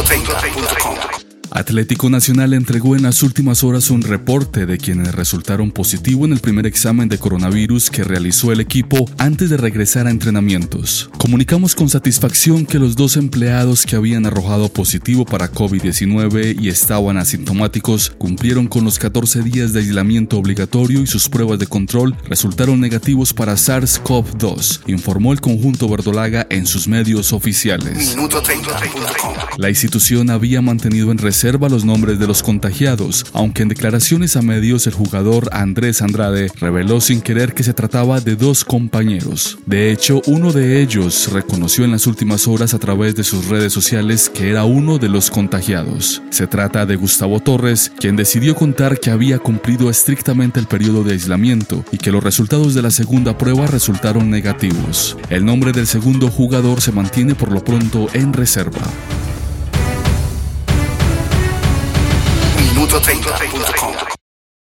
Minuto30.com Atlético Nacional entregó en las últimas horas un reporte de quienes resultaron positivo en el primer examen de coronavirus que realizó el equipo antes de regresar a entrenamientos. Comunicamos con satisfacción que los dos empleados que habían arrojado positivo para COVID-19 y estaban asintomáticos cumplieron con los 14 días de aislamiento obligatorio y sus pruebas de control resultaron negativos para SARS-CoV-2, informó el conjunto verdolaga en sus medios oficiales. La institución había mantenido en reserva observa los nombres de los contagiados, aunque en declaraciones a medios el jugador Andrés Andrade reveló sin querer que se trataba de dos compañeros. De hecho, uno de ellos reconoció en las últimas horas a través de sus redes sociales que era uno de los contagiados. Se trata de Gustavo Torres, quien decidió contar que había cumplido estrictamente el periodo de aislamiento y que los resultados de la segunda prueba resultaron negativos. El nombre del segundo jugador se mantiene por lo pronto en reserva. www.venta.com